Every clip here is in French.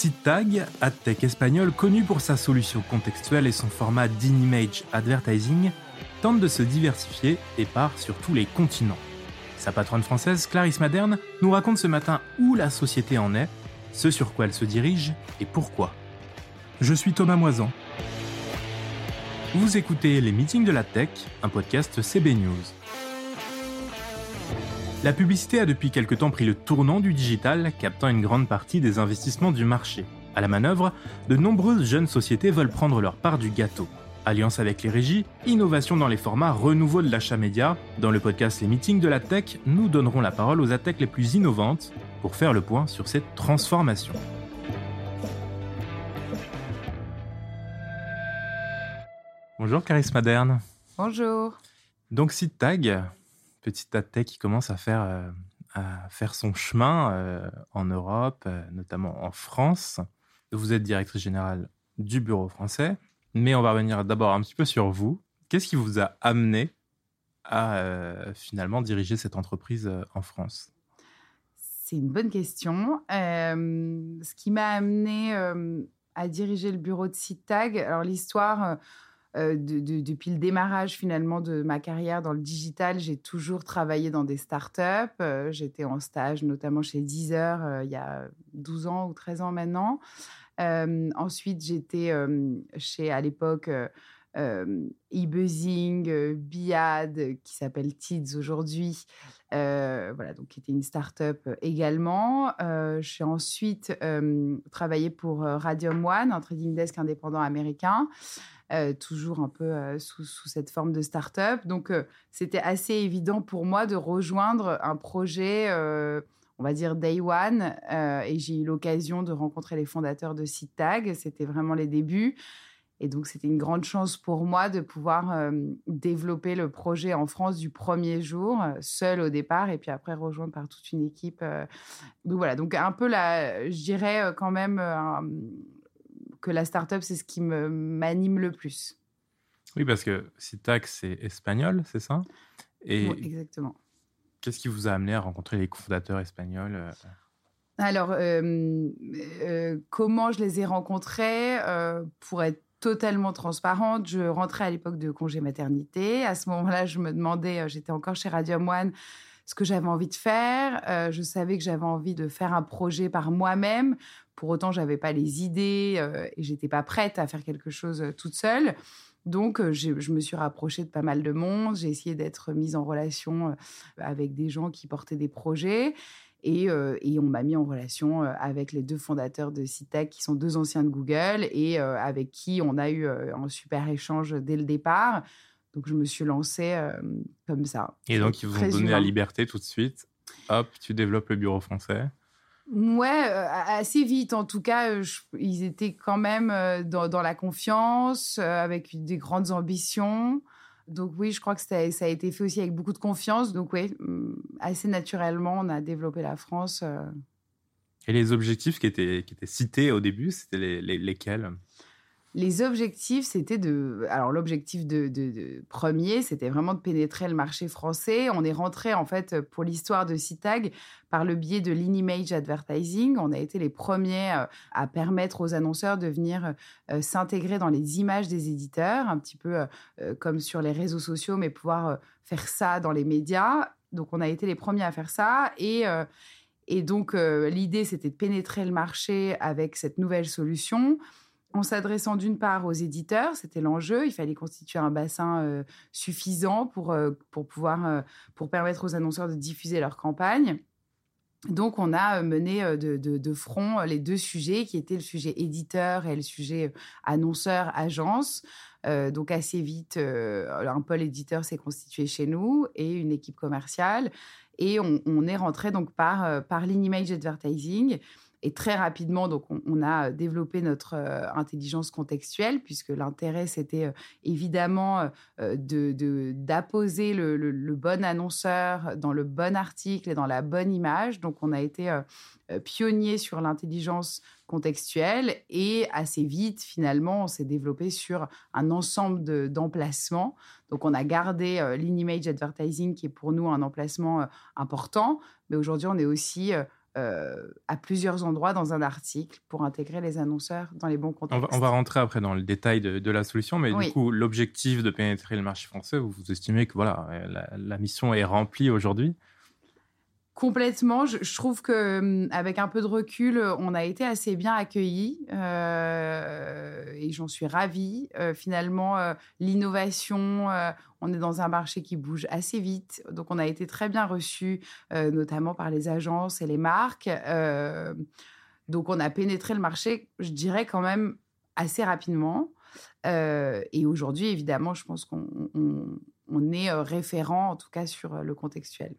SeedTag, AdTech espagnol connu pour sa solution contextuelle et son format d'in-image advertising, tente de se diversifier et part sur tous les continents. Sa patronne française, Clarisse Maderne, nous raconte ce matin où la société en est, ce sur quoi elle se dirige et pourquoi. Je suis Thomas Moisan. Vous écoutez Les Meetings de la Tech, un podcast CB News. La publicité a depuis quelque temps pris le tournant du digital, captant une grande partie des investissements du marché. À la manœuvre, de nombreuses jeunes sociétés veulent prendre leur part du gâteau. Alliance avec les régies, innovation dans les formats, renouveau de l'achat média. Dans le podcast Les Meetings de la Tech, nous donnerons la parole aux attaques les plus innovantes pour faire le point sur cette transformation. Bonjour Clarisse Maderne. Bonjour. Donc Petite tech qui commence à faire, euh, à faire son chemin euh, en Europe, euh, notamment en France. Vous êtes directrice générale du bureau français, mais on va revenir d'abord un petit peu sur vous. Qu'est-ce qui vous a amené à finalement diriger cette entreprise en France? C'est une bonne question. ce qui m'a amené à diriger le bureau de SeedTag, alors l'histoire euh, depuis le démarrage finalement de ma carrière dans le digital, j'ai toujours travaillé dans des startups. Euh, j'étais en stage notamment chez Deezer euh, il y a 12 ans ou 13 ans maintenant. ensuite, j'étais chez à l'époque e-buzzing, Biad, qui s'appelle Tids aujourd'hui. voilà, donc qui était une start-up également. j'ai ensuite travaillé pour Radium One, un trading desk indépendant américain. Toujours un peu sous, cette forme de start-up. Donc, c'était assez évident pour moi de rejoindre un projet, on va dire Day One. et j'ai eu l'occasion de rencontrer les fondateurs de SeedTag. C'était vraiment les débuts. Et donc, c'était une grande chance pour moi de pouvoir développer le projet en France du premier jour, seul au départ, et puis après rejoindre par toute une équipe. donc voilà, donc un peu là, je dirais quand même que la start-up, c'est ce qui m'anime le plus. Oui, parce que Citac, c'est espagnol, c'est ça? Et exactement. Qu'est-ce qui vous a amené à rencontrer les cofondateurs espagnols euh? Alors, euh, euh, comment je les ai rencontrés? Pour être totalement transparente, je rentrais à l'époque de congé maternité. À ce moment-là, je me demandais, j'étais encore chez Radium One, ce que j'avais envie de faire. je savais que j'avais envie de faire un projet par moi-même pour autant, j'avais pas les idées euh, et j'étais pas prête à faire quelque chose euh, toute seule. Donc, euh, je me suis rapprochée de pas mal de monde. J'ai essayé d'être mise en relation avec des gens qui portaient des projets. Et, et on m'a mis en relation avec les deux fondateurs de Citec, qui sont deux anciens de Google, et avec qui on a eu un super échange dès le départ. Donc, je me suis lancée comme ça. Et donc, ils vous ont donné la liberté tout de suite. Hop, tu développes le bureau français. Ouais, assez vite. En tout cas, ils étaient quand même dans, la confiance, avec des grandes ambitions. Donc oui, je crois que ça, a été fait aussi avec beaucoup de confiance. Donc oui, mm, assez naturellement, on a développé la France. Et les objectifs qui étaient, cités au début, c'était les, lesquels? Les objectifs, c'était de. Alors, l'objectif de, premier, c'était vraiment de pénétrer le marché français. On est rentré, en fait, pour l'histoire de Citag, par le biais de l'in-image advertising. On a été les premiers euh, à permettre aux annonceurs de venir euh, s'intégrer dans les images des éditeurs, un petit peu euh, comme sur les réseaux sociaux, mais pouvoir faire ça dans les médias. Donc, on a été les premiers à faire ça. Et. et donc, l'idée, c'était de pénétrer le marché avec cette nouvelle solution en s'adressant d'une part aux éditeurs, c'était l'enjeu, il fallait constituer un bassin euh, suffisant pour, euh, pour pouvoir euh, pour permettre aux annonceurs de diffuser leur campagne. Donc, on a mené de, front les deux sujets qui étaient le sujet éditeur et le sujet annonceur, agence. donc, assez vite, un pôle éditeur s'est constitué chez nous et une équipe commerciale. Et on, on est rentré donc par, par l'in-image advertising et très rapidement, donc, on, a développé notre euh, intelligence contextuelle, puisque l'intérêt, c'était euh, évidemment euh, de, d'apposer le, bon annonceur dans le bon article et dans la bonne image. Donc, on a été pionnier sur l'intelligence contextuelle et assez vite, finalement, on s'est développé sur un ensemble d'emplacements. donc, on a gardé l'in-image advertising, qui est pour nous un emplacement important, mais aujourd'hui, on est aussi à plusieurs endroits dans un article pour intégrer les annonceurs dans les bons contextes. On va, rentrer après dans le détail de, la solution, mais du coup, l'objectif de pénétrer le marché français, vous, vous estimez que voilà, la mission est remplie aujourd'hui Complètement. Je, trouve que hum, avec un peu de recul, on a été assez bien accueillis euh, et j'en suis ravie. Euh, finalement, euh, l'innovation, on est dans un marché qui bouge assez vite, donc on a été très bien reçus, notamment par les agences et les marques. donc on a pénétré le marché, je dirais quand même assez rapidement. et aujourd'hui, évidemment, je pense qu'on est référent, en tout cas sur le contextuel.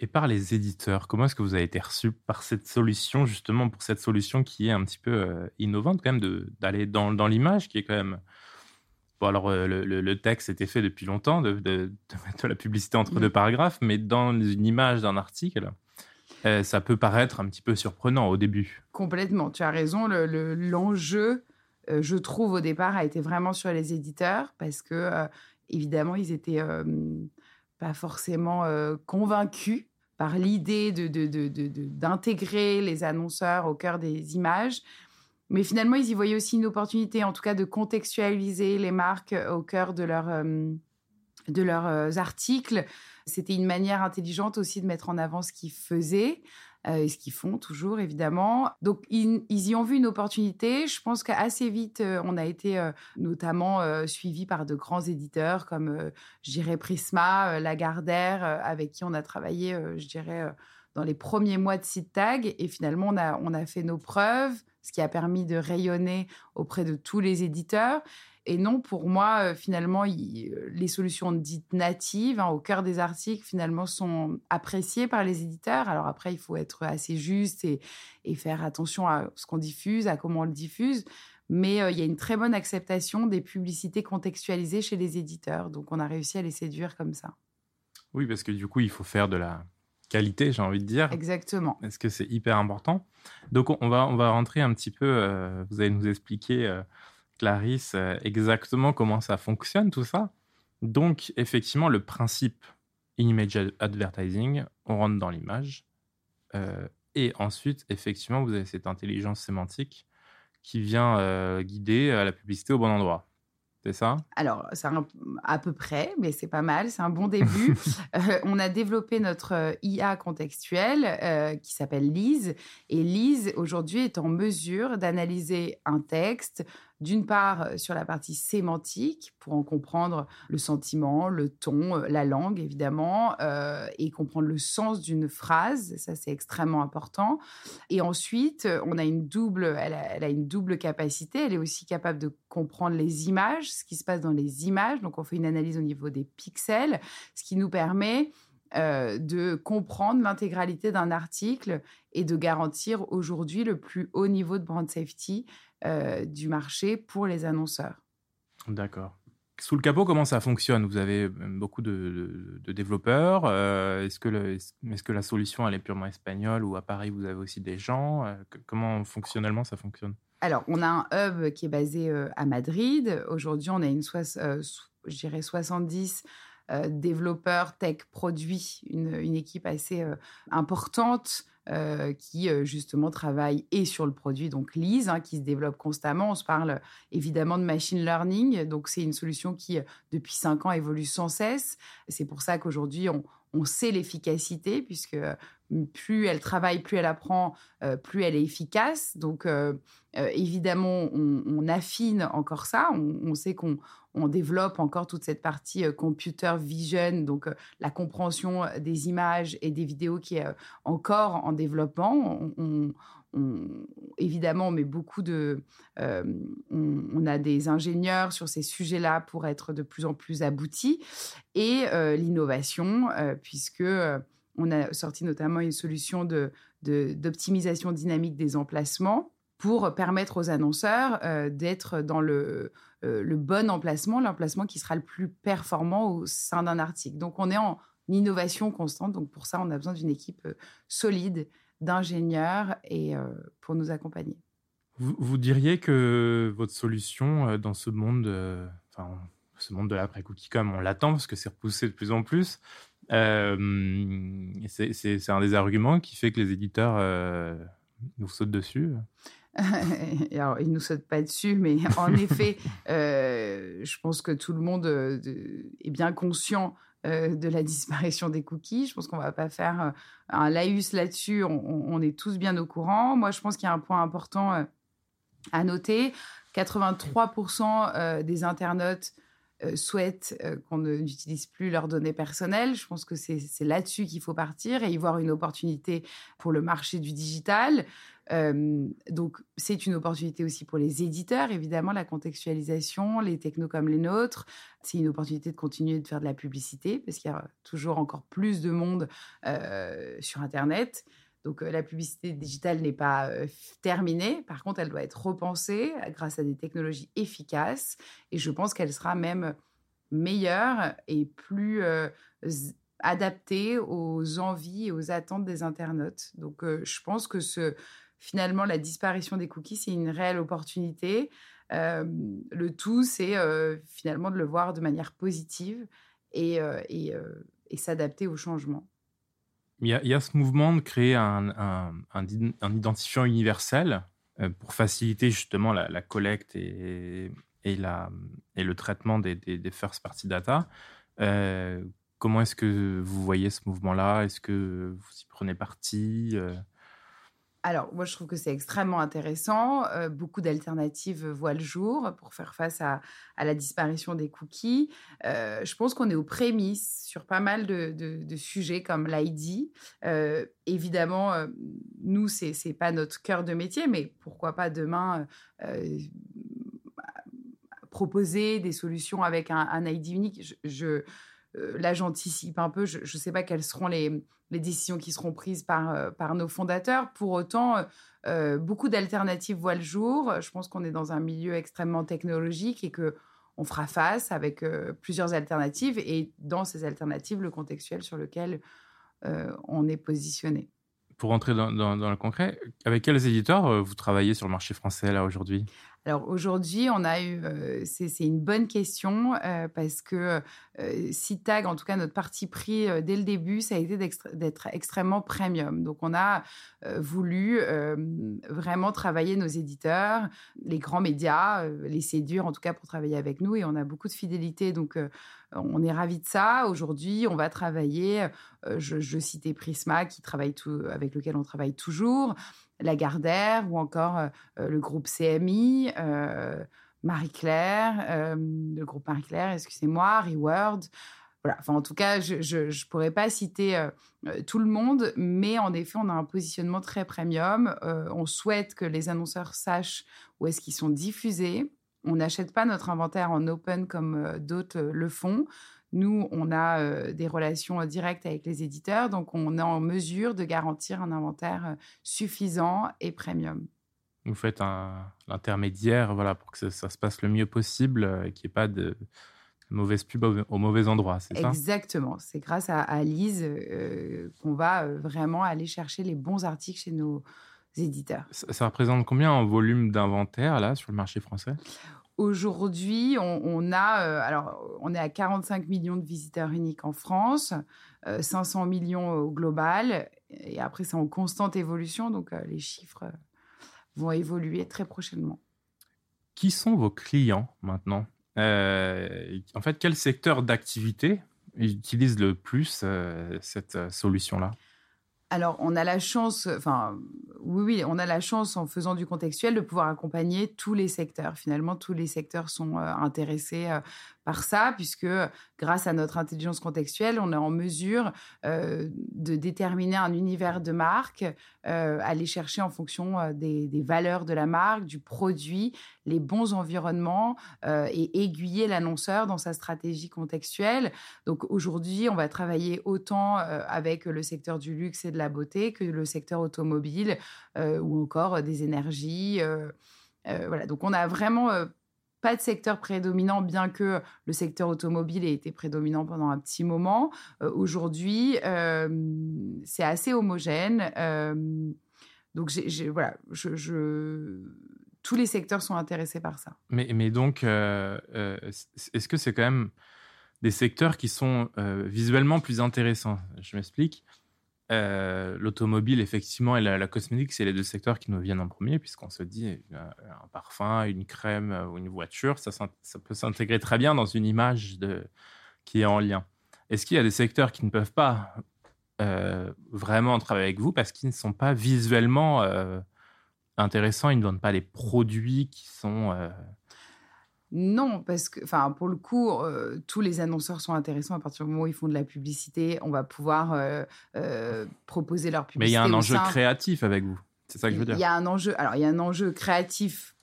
Et par les éditeurs, comment est-ce que vous avez été reçu par cette solution, justement pour cette solution qui est un petit peu euh, innovante quand même, d'aller dans, dans l'image, qui est quand même... Bon, alors euh, le, le, texte était fait depuis longtemps, de, de, mettre la publicité entre deux paragraphes, mais dans une image d'un article, euh, ça peut paraître un petit peu surprenant au début. Complètement, tu as raison, l'enjeu, je trouve, au départ, a été vraiment sur les éditeurs, parce que, évidemment, ils étaient pas forcément convaincus par l'idée d'intégrer de, les annonceurs au cœur des images. Mais finalement, ils y voyaient aussi une opportunité, en tout cas, de contextualiser les marques au cœur de, leur, de leurs articles. C'était une manière intelligente aussi de mettre en avant ce qu'ils faisaient. Euh, et ce qu'ils font toujours, évidemment. Donc, ils, y ont vu une opportunité. Je pense qu'assez vite, euh, on a été euh, notamment suivi par de grands éditeurs comme, je dirais, Prisma, Lagardère, avec qui on a travaillé, je dirais, dans les premiers mois de site tag. Et finalement, on a, on a fait nos preuves, ce qui a permis de rayonner auprès de tous les éditeurs. Et non, pour moi, euh, finalement, euh, les solutions dites natives, hein, au cœur des articles, finalement, sont appréciées par les éditeurs. Alors après, il faut être assez juste et, faire attention à ce qu'on diffuse, à comment on le diffuse. Mais euh, il y a une très bonne acceptation des publicités contextualisées chez les éditeurs. Donc, on a réussi à les séduire comme ça. Oui, parce que du coup, il faut faire de la qualité, j'ai envie de dire. Exactement. Est-ce que c'est hyper important Donc, on va, on va rentrer un petit peu, vous allez nous expliquer Clarisse, euh, exactement comment ça fonctionne tout ça. Donc, effectivement, le principe in-image advertising, on rentre dans l'image. Euh, et ensuite, effectivement, vous avez cette intelligence sémantique qui vient euh, guider la publicité au bon endroit. C'est ça? Alors, c'est à peu près, mais c'est pas mal, c'est un bon début. on a développé notre IA contextuelle qui s'appelle Lise. Et Lise, aujourd'hui, est en mesure d'analyser un texte, d'une part euh, sur la partie sémantique, pour en comprendre le sentiment, le ton, euh, la langue évidemment, euh, et comprendre le sens d'une phrase, ça c'est extrêmement important. Et ensuite, on a une double, elle a, une double capacité, elle est aussi capable de comprendre les images, ce qui se passe dans les images, donc on fait une analyse au niveau des pixels, ce qui nous permet de comprendre l'intégralité d'un article et de garantir aujourd'hui le plus haut niveau de brand safety euh, du marché pour les annonceurs. D'accord. Sous le capot, comment ça fonctionne? Vous avez euh, beaucoup de, développeurs. Euh, est-ce que, est que, la solution elle est purement espagnole ou à Paris vous avez aussi des gens Comment fonctionnellement ça fonctionne? Alors, on a un hub qui est basé à Madrid. Aujourd'hui, on a une, je dirais 70 développeurs tech produits, une, équipe assez importante euh, qui euh, justement travaille et sur le produit, donc Lise, hein, qui se développe constamment. On se parle évidemment de machine learning, donc c'est une solution qui, euh, depuis cinq ans, évolue sans cesse. C'est pour ça qu'aujourd'hui, on sait l'efficacité, puisque plus elle travaille, plus elle apprend, plus elle est efficace. Donc, évidemment, on, affine encore ça. On, sait qu'on on développe encore toute cette partie computer vision, donc la compréhension des images et des vidéos qui est encore en développement. Évidemment, on met beaucoup de, on, a des ingénieurs sur ces sujets-là pour être de plus en plus aboutis et l'innovation, puisque on a sorti notamment une solution d'optimisation dynamique des emplacements pour permettre aux annonceurs d'être dans le, le bon emplacement, l'emplacement qui sera le plus performant au sein d'un article. Donc on est en innovation constante, donc pour ça on a besoin d'une équipe solide d'ingénieurs euh, pour nous accompagner. Vous, diriez que votre solution euh, dans ce monde, euh, ce monde de l'après-cookie comme on l'attend parce que c'est repoussé de plus en plus. C'est un des arguments qui fait que les éditeurs nous sautent dessus. Ils ne nous sautent pas dessus, mais en effet, je pense que tout le monde est bien conscient de la disparition des cookies. Je pense qu'on ne va pas faire un laïus là-dessus. On, est tous bien au courant. Moi, je pense qu'il y a un point important à noter. 83% des internautes souhaitent qu'on n'utilise plus leurs données personnelles. Je pense que c'est là-dessus qu'il faut partir et y voir une opportunité pour le marché du digital donc, c'est une opportunité aussi pour les éditeurs, évidemment, la contextualisation, les technos comme les nôtres. C'est une opportunité de continuer de faire de la publicité parce qu'il y a toujours encore plus de monde sur Internet. Donc, la publicité digitale n'est pas terminée. Par contre, elle doit être repensée grâce à des technologies efficaces. Et je pense qu'elle sera même meilleure et plus adaptée aux envies et aux attentes des internautes. Donc, je pense que finalement, la disparition des cookies, c'est une réelle opportunité. Euh, le tout, c'est euh, finalement de le voir de manière positive euh, et, s'adapter au changement. Il y, a, ce mouvement de créer un, identifiant universel pour faciliter justement la, collecte et, le traitement des, first party data. comment est-ce que vous voyez ce mouvement-là? Est-ce que vous y prenez parti? Alors, moi, je trouve que c'est extrêmement intéressant. Euh, beaucoup d'alternatives voient le jour pour faire face à, la disparition des cookies. Euh, je pense qu'on est aux prémices sur pas mal de, sujets comme l'ID. Euh, évidemment, nous, ce n'est pas notre cœur de métier, mais pourquoi pas demain proposer des solutions avec un, ID unique euh, là, j'anticipe un peu. Je ne sais pas quelles seront les, décisions qui seront prises par, euh, par nos fondateurs. Pour autant, euh, beaucoup d'alternatives voient le jour. Je pense qu'on est dans un milieu extrêmement technologique et que on fera face avec plusieurs alternatives et dans ces alternatives, le contextuel sur lequel on est positionné. Pour entrer dans, dans, le concret, avec quels éditeurs vous travaillez sur le marché français là aujourd'hui? Alors aujourd'hui, on a eu, euh, c'est une bonne question euh, parce que euh, CITAG, en tout cas notre parti pris dès le début, ça a été d'être extrêmement premium. Donc on a voulu vraiment travailler nos éditeurs, les grands médias, les séduire en tout cas pour travailler avec nous et on a beaucoup de fidélité. Donc on est ravis de ça. Aujourd'hui, on va travailler, je, je, citais Prisma qui travaille avec lequel on travaille toujours. Lagardère ou encore euh, euh, le groupe CMI, euh, Marie-Claire, le groupe Marie-Claire, excusez-moi, Reword. Voilà. Enfin, en tout cas, je ne pourrais pas citer tout le monde, mais en effet, on a un positionnement très premium. on souhaite que les annonceurs sachent où est-ce qu'ils sont diffusés. On n'achète pas notre inventaire en open comme d'autres le font. Nous, on a euh, des relations euh, directes avec les éditeurs, donc on est en mesure de garantir un inventaire euh, suffisant et premium. Vous faites un intermédiaire voilà, pour que ça, se passe le mieux possible et qu'il n'y ait pas de mauvaise pub au, mauvais endroit, c'est ça? Exactement. C'est grâce à, Lise qu'on va vraiment aller chercher les bons articles chez nos éditeurs. Ça, ça représente combien en volume d'inventaire là sur le marché français? Aujourd'hui, on, a, euh, alors, on est à 45 millions de visiteurs uniques en France, 500 euh, millions au global, et après, c'est en constante évolution, donc euh, les chiffres vont évoluer très prochainement. Qui sont vos clients maintenant? En fait, quel secteur d'activité utilise le plus cette solution-là? Alors, on a la chance, enfin, oui, oui, on a la chance en faisant du contextuel de pouvoir accompagner tous les secteurs. Finalement, tous les secteurs sont intéressés par ça, puisque grâce à notre intelligence contextuelle, on est en mesure euh, de déterminer un univers de marque, euh, aller chercher en fonction euh, des, valeurs de la marque, du produit, les bons environnements et aiguiller l'annonceur dans sa stratégie contextuelle. Donc aujourd'hui, on va travailler autant avec le secteur du luxe et de la beauté que le secteur automobile ou encore des énergies. voilà, donc on a vraiment pas de secteur prédominant, bien que le secteur automobile ait été prédominant pendant un petit moment. Euh, aujourd'hui, euh, c'est assez homogène. Euh, donc, voilà, je, tous les secteurs sont intéressés par ça. Mais, donc, est-ce que c'est quand même des secteurs qui sont visuellement plus intéressants? Je m'explique. L'automobile, effectivement, et la, cosmétique, c'est les deux secteurs qui nous viennent en premier, puisqu'on se dit un parfum, une crème ou une voiture, ça, peut s'intégrer très bien dans une image qui est en lien. Est-ce qu'il y a des secteurs qui ne peuvent pas vraiment travailler avec vous parce qu'ils ne sont pas visuellement intéressant. Ils ne vendent pas les produits qui sont. Euh, non, parce que, enfin, pour le coup, euh, tous les annonceurs sont intéressants à partir du moment où ils font de la publicité. On va pouvoir euh, proposer leur publicité. Mais il y a un enjeu créatif avec vous. C'est ça que je veux dire. Il y a un enjeu. Alors, il y a un enjeu créatif.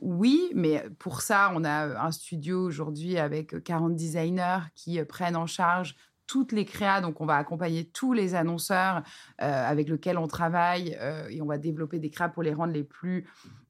Oui, mais pour ça, on a un studio aujourd'hui avec 40 designers qui prennent en charge toutes les créas. Donc, on va accompagner tous les annonceurs euh, avec lesquels on travaille euh, et on va développer des créas pour les rendre les plus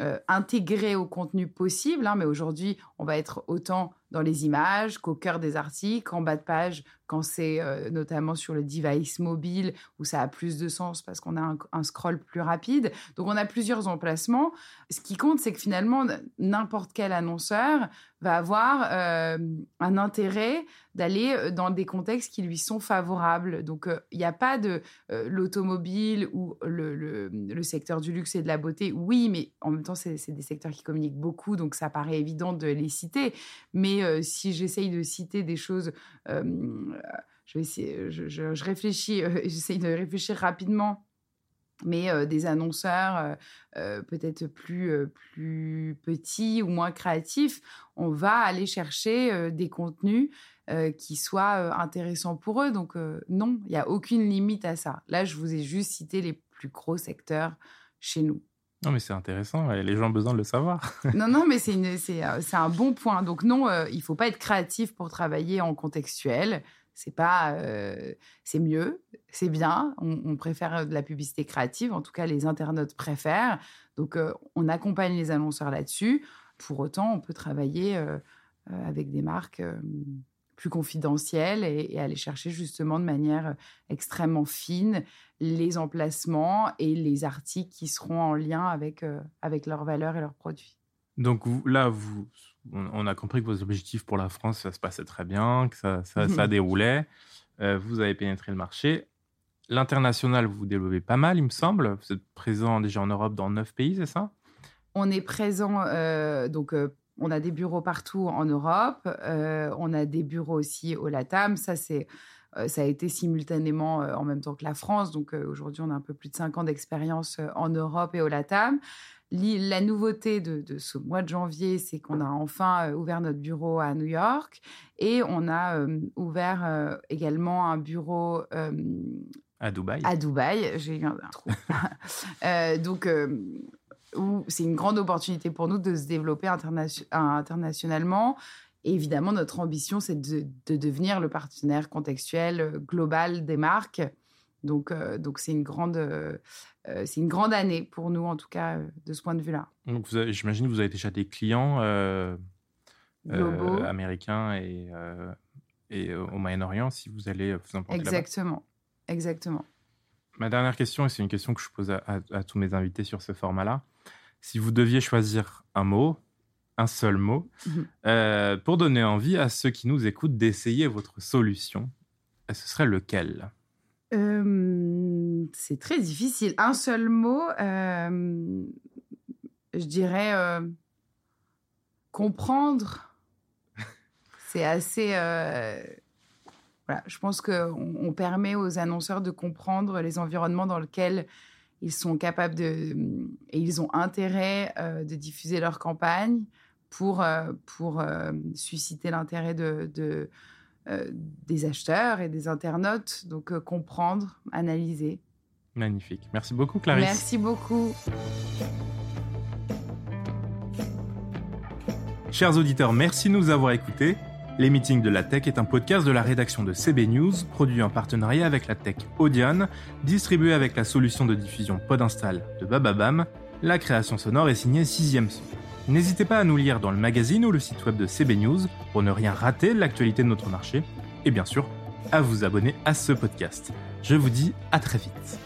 euh, intégrés au contenu possible. Hein. Mais aujourd'hui, on va être autant dans les images qu'au cœur des articles, en bas de page, quand c'est notamment sur le device mobile où ça a plus de sens parce qu'on a un, scroll plus rapide. Donc, on a plusieurs emplacements. Ce qui compte, c'est que finalement, n'importe quel annonceur va avoir un intérêt d'aller dans des contextes qui lui sont favorables. Donc, il n'y a pas de l'automobile ou le, le, secteur du luxe et de la beauté. Oui, mais en même temps, c'est des secteurs qui communiquent beaucoup, donc ça paraît évident de les citer. Mais si j'essaye de citer des choses, essayer, je, réfléchis, j'essaye de réfléchir rapidement mais des annonceurs peut-être plus, plus petits ou moins créatifs, on va aller chercher des contenus qui soient intéressants pour eux. Donc non, il n'y a aucune limite à ça. Là, je vous ai juste cité les plus gros secteurs chez nous. Non, mais c'est intéressant, les gens ont besoin de le savoir. non, non, mais c'est un bon point. Donc non, il ne faut pas être créatif pour travailler en contextuel. C'est pas c'est mieux c'est bien. On, préfère de la publicité créative. En tout cas les internautes préfèrent. Donc on accompagne les annonceurs là-dessus. Pour autant on peut travailler avec des marques plus confidentielles et, aller chercher justement de manière extrêmement fine les emplacements et les articles qui seront en lien avec avec leurs valeurs et leurs produits donc là vous on, a compris que vos objectifs pour la France, ça se passait très bien, que ça, ça, déroulait. Euh, vous avez pénétré le marché. L'international, vous vous développez pas mal, il me semble. Vous êtes présent déjà en Europe dans neuf pays, c'est ça? On est présent, euh, donc euh, on a des bureaux partout en Europe. on a des bureaux aussi au LATAM. Ça, c'est ça a été simultanément en même temps que la France. Donc aujourd'hui, on a un peu plus de cinq ans d'expérience en Europe et au LATAM. La nouveauté de, ce mois de janvier, c'est qu'on a enfin euh, ouvert notre bureau à New York et on a euh, ouvert euh, également un bureau à Dubaï. À Dubaï, j'ai eu un trou. donc, c'est une grande opportunité pour nous de se développer internationalement. Et évidemment, notre ambition, c'est de, devenir le partenaire contextuel global des marques. Donc, donc c'est une grande euh, c'est une grande année pour nous, en tout cas, euh, de ce point de vue-là. Donc, j'imagine que vous avez déjà des clients euh, américains et, et au Moyen-Orient, si vous allez vous implanter Exactement, exactement. Ma dernière question, et c'est une question que je pose à, tous mes invités sur ce format-là. Si vous deviez choisir un mot, un seul mot, mhm. pour donner envie à ceux qui nous écoutent d'essayer votre solution, ce serait lequel? C'est très difficile. Un seul mot, je dirais comprendre. C'est assez. voilà, je pense qu'on on permet aux annonceurs de comprendre les environnements dans lesquels ils sont capables de. et ils ont intérêt de diffuser leur campagne pour, pour susciter l'intérêt de euh, des acheteurs et des internautes. Donc euh, comprendre, analyser. Magnifique. Merci beaucoup Clarisse. Merci beaucoup. Chers auditeurs, merci de nous avoir écoutés. Les meetings de la tech est un podcast de la rédaction de CB News, produit en partenariat avec la tech Audion, distribué avec la solution de diffusion Podinstall de Bababam. La création sonore est signée 6ème son. N'hésitez pas à nous lire dans le magazine ou le site web de CB News pour ne rien rater de l'actualité de notre marché. Et bien sûr, à vous abonner à ce podcast. Je vous dis à très vite.